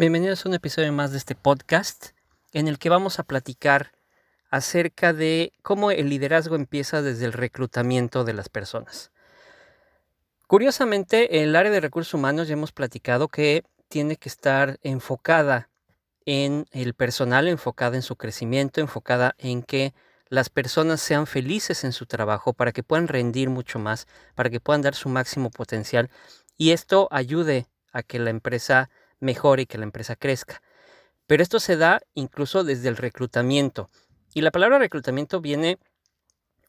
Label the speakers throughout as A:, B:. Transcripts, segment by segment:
A: Bienvenidos a un episodio más de este podcast en el que vamos a platicar acerca de cómo el liderazgo empieza desde el reclutamiento de las personas. Curiosamente, el área de recursos humanos ya hemos platicado que tiene que estar enfocada en el personal, enfocada en su crecimiento, enfocada en que las personas sean felices en su trabajo para que puedan rendir mucho más, para que puedan dar su máximo potencial y esto ayude a que la empresa mejore y que la empresa crezca. Pero esto se da incluso desde el reclutamiento. Y la palabra reclutamiento viene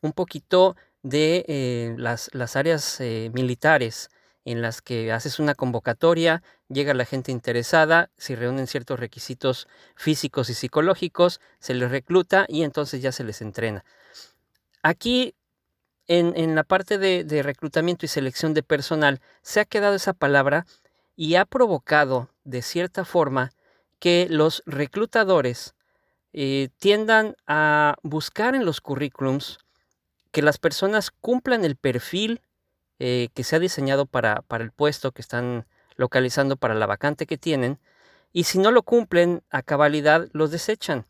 A: un poquito de eh, las, las, áreas eh, militares en las que haces una convocatoria, llega la gente interesada, si reúnen ciertos requisitos físicos y psicológicos, se les recluta y entonces ya se les entrena. Aquí, en, en la parte de, de reclutamiento y selección de personal, se ha quedado esa palabra y ha provocado, de cierta forma, que los reclutadores eh, tiendan a buscar en los currículums que las personas cumplan el perfil eh, que se ha diseñado para, para, el puesto que están localizando para la vacante que tienen, y si no lo cumplen a cabalidad, los desechan.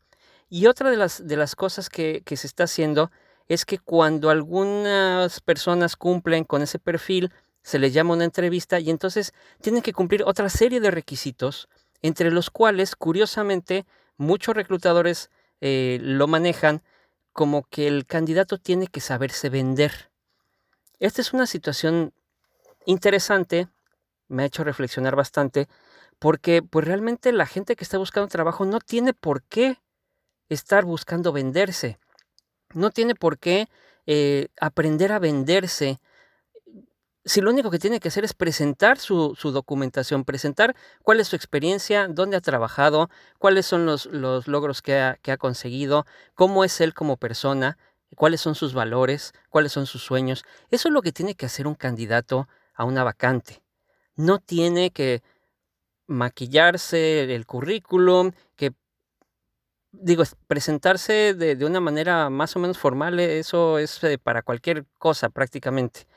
A: Y otra de las, de las cosas que, que se está haciendo es que cuando algunas personas cumplen con ese perfil, se les llama una entrevista y entonces tienen que cumplir otra serie de requisitos, entre los cuales, curiosamente, muchos reclutadores eh, lo manejan como que el candidato tiene que saberse vender. Esta es una situación interesante, me ha hecho reflexionar bastante, porque pues realmente la gente que está buscando trabajo no tiene por qué estar buscando venderse, no tiene por qué eh, aprender a venderse si lo único que tiene que hacer es presentar su, documentación, presentar cuál es su experiencia, dónde ha trabajado, cuáles son los, logros que ha, conseguido, cómo es él como persona, cuáles son sus valores, cuáles son sus sueños. Eso es lo que tiene que hacer un candidato a una vacante. No tiene que maquillarse el currículum, que digo, presentarse de, de una manera más o menos formal, eso es eh, para cualquier cosa prácticamente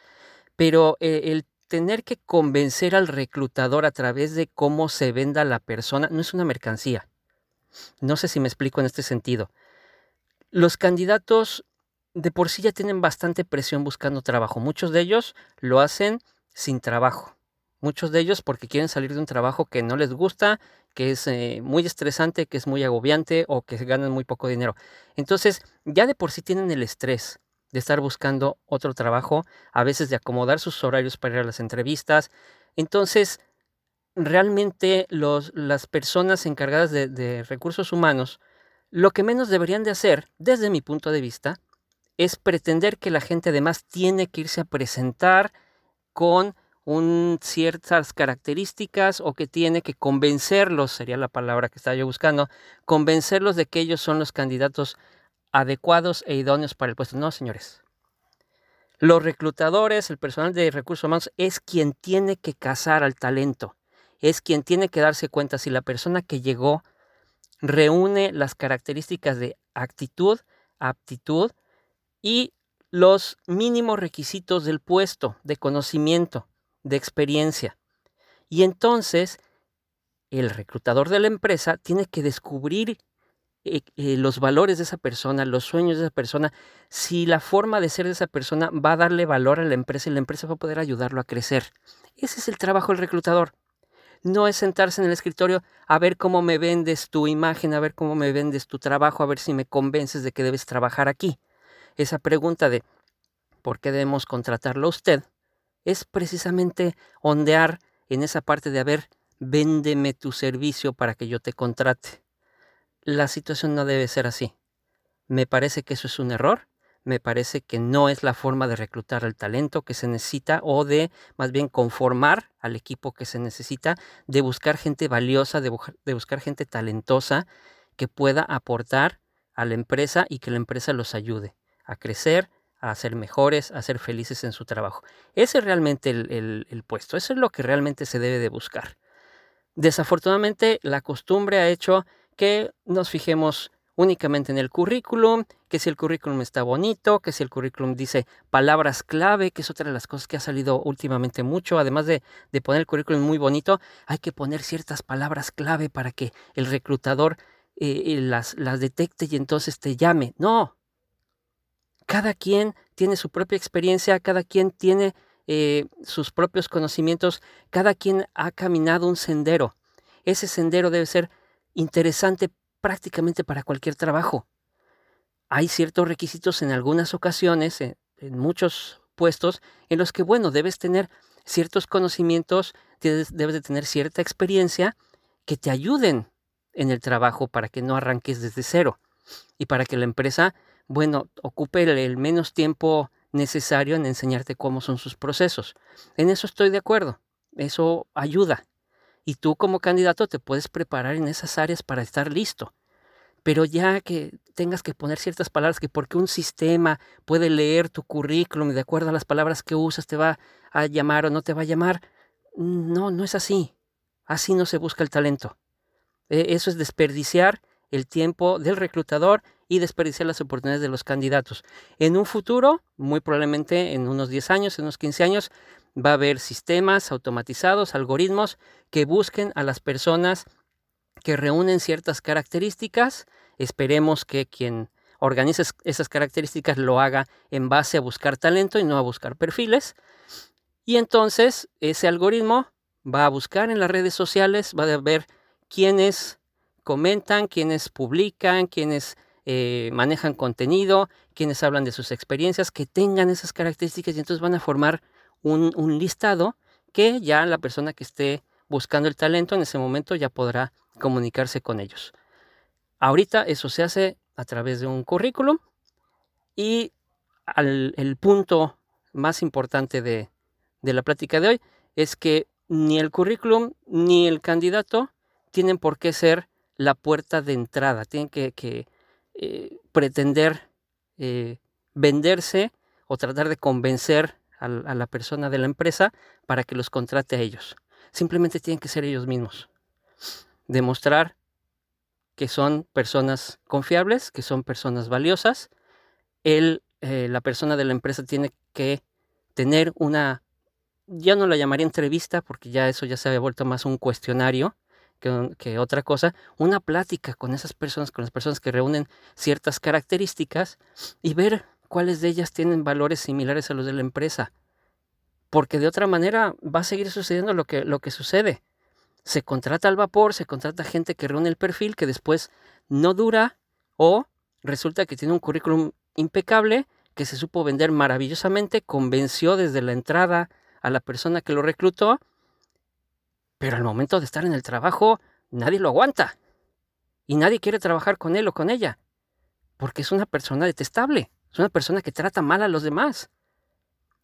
A: pero eh, el tener que convencer al reclutador a través de cómo se venda la persona no es una mercancía. No sé si me explico en este sentido. Los candidatos de por sí ya tienen bastante presión buscando trabajo. Muchos de ellos lo hacen sin trabajo. Muchos de ellos porque quieren salir de un trabajo que no les gusta, que es eh, muy estresante, que es muy agobiante o que ganan muy poco dinero. Entonces, ya de por sí tienen el estrés de estar buscando otro trabajo, a veces de acomodar sus horarios para ir a las entrevistas. Entonces, realmente los, las personas encargadas de, de recursos humanos, lo que menos deberían de hacer, desde mi punto de vista, es pretender que la gente además tiene que irse a presentar con un, ciertas características o que tiene que convencerlos, sería la palabra que estaba yo buscando, convencerlos de que ellos son los candidatos adecuados e idóneos para el puesto. No, señores. Los reclutadores, el personal de recursos humanos es quien tiene que cazar al talento, es quien tiene que darse cuenta si la persona que llegó reúne las características de actitud, aptitud y los mínimos requisitos del puesto, de conocimiento, de experiencia. Y entonces el reclutador de la empresa tiene que descubrir eh, eh, los valores de esa persona, los sueños de esa persona, si la forma de ser de esa persona va a darle valor a la empresa y la empresa va a poder ayudarlo a crecer. Ese es el trabajo del reclutador. No es sentarse en el escritorio a ver cómo me vendes tu imagen, a ver cómo me vendes tu trabajo, a ver si me convences de que debes trabajar aquí. Esa pregunta de ¿por qué debemos contratarlo a usted? es precisamente ondear en esa parte de a ver, véndeme tu servicio para que yo te contrate la situación no debe ser así. Me parece que eso es un error, me parece que no es la forma de reclutar el talento que se necesita o de más bien conformar al equipo que se necesita, de buscar gente valiosa, de, buscar gente talentosa que pueda aportar a la empresa y que la empresa los ayude a crecer, a ser mejores, a ser felices en su trabajo. Ese es realmente el, el puesto, eso es lo que realmente se debe de buscar. Desafortunadamente, la costumbre ha hecho que nos fijemos únicamente en el currículum, que si el currículum está bonito, que si el currículum dice palabras clave, que es otra de las cosas que ha salido últimamente mucho, además de, poner el currículum muy bonito, hay que poner ciertas palabras clave para que el reclutador eh, eh, las, las detecte y entonces te llame. No, cada quien tiene su propia experiencia, cada quien tiene eh, sus propios conocimientos, cada quien ha caminado un sendero. Ese sendero debe ser interesante prácticamente para cualquier trabajo. Hay ciertos requisitos en algunas ocasiones, en, muchos puestos, en los que, bueno, debes tener ciertos conocimientos, debes, de tener cierta experiencia que te ayuden en el trabajo para que no arranques desde cero y para que la empresa, bueno, ocupe el menos tiempo necesario en enseñarte cómo son sus procesos. En eso estoy de acuerdo. Eso ayuda y tú como candidato te puedes preparar en esas áreas para estar listo. Pero ya que tengas que poner ciertas palabras que porque un sistema puede leer tu currículum y de acuerdo a las palabras que usas te va a llamar o no te va a llamar, no, no es así. Así no se busca el talento. E, eso es desperdiciar el tiempo del reclutador y desperdiciar las oportunidades de los candidatos. En un futuro, muy probablemente en unos 10 años, en unos 15 años, va a haber sistemas automatizados, algoritmos que busquen a las personas que reúnen ciertas características. Esperemos que quien organice esas características lo haga en base a buscar talento y no a buscar perfiles. Y entonces ese algoritmo va a buscar en las redes sociales, va a ver quiénes comentan, quiénes publican, quiénes eh, manejan contenido, quienes hablan de sus experiencias, que tengan esas características y entonces van a formar un, listado que ya la persona que esté buscando el talento en ese momento ya podrá comunicarse con ellos. Ahorita eso se hace a través de un currículum y el punto más importante de, la plática de hoy es que ni el currículum ni el candidato tienen por qué ser la puerta de entrada, tienen que, eh, pretender eh, venderse o tratar de convencer a, la persona de la empresa para que los contrate a ellos. Simplemente tienen que ser ellos mismos. Demostrar que son personas confiables, que son personas valiosas. Eh, la persona de la empresa tiene que tener una, ya no la llamaría entrevista, porque ya eso ya se había vuelto más un cuestionario que, que, otra cosa, una plática con esas personas, con las personas que reúnen ciertas características y ver cuáles de ellas tienen valores similares a los de la empresa. Porque de otra manera va a seguir sucediendo lo que, lo que sucede. Se contrata al vapor, se contrata gente que reúne el perfil, que después no dura o resulta que tiene un currículum impecable, que se supo vender maravillosamente, convenció desde la entrada a la persona que lo reclutó, pero al momento de estar en el trabajo nadie lo aguanta y nadie quiere trabajar con él o con ella, porque es una persona detestable. Es una persona que trata mal a los demás.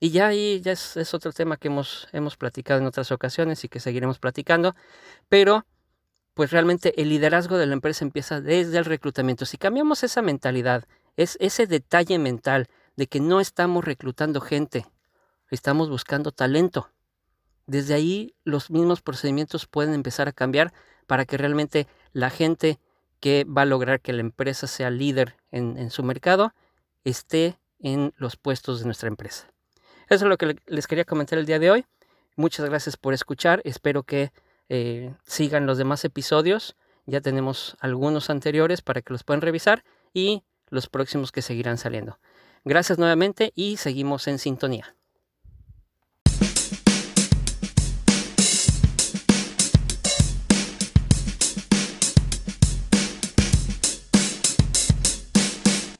A: Y ya ahí ya es, otro tema que hemos, hemos platicado en otras ocasiones y que seguiremos platicando. Pero pues realmente el liderazgo de la empresa empieza desde el reclutamiento. Si cambiamos esa mentalidad, es ese detalle mental de que no estamos reclutando gente, estamos buscando talento. Desde ahí los mismos procedimientos pueden empezar a cambiar para que realmente la gente que va a lograr que la empresa sea líder en su mercado esté en los puestos de nuestra empresa. Eso es lo que les quería comentar el día de hoy. Muchas gracias por escuchar. Espero que eh, sigan los demás episodios. Ya tenemos algunos anteriores para que los puedan revisar y los próximos que seguirán saliendo. Gracias nuevamente y seguimos en sintonía.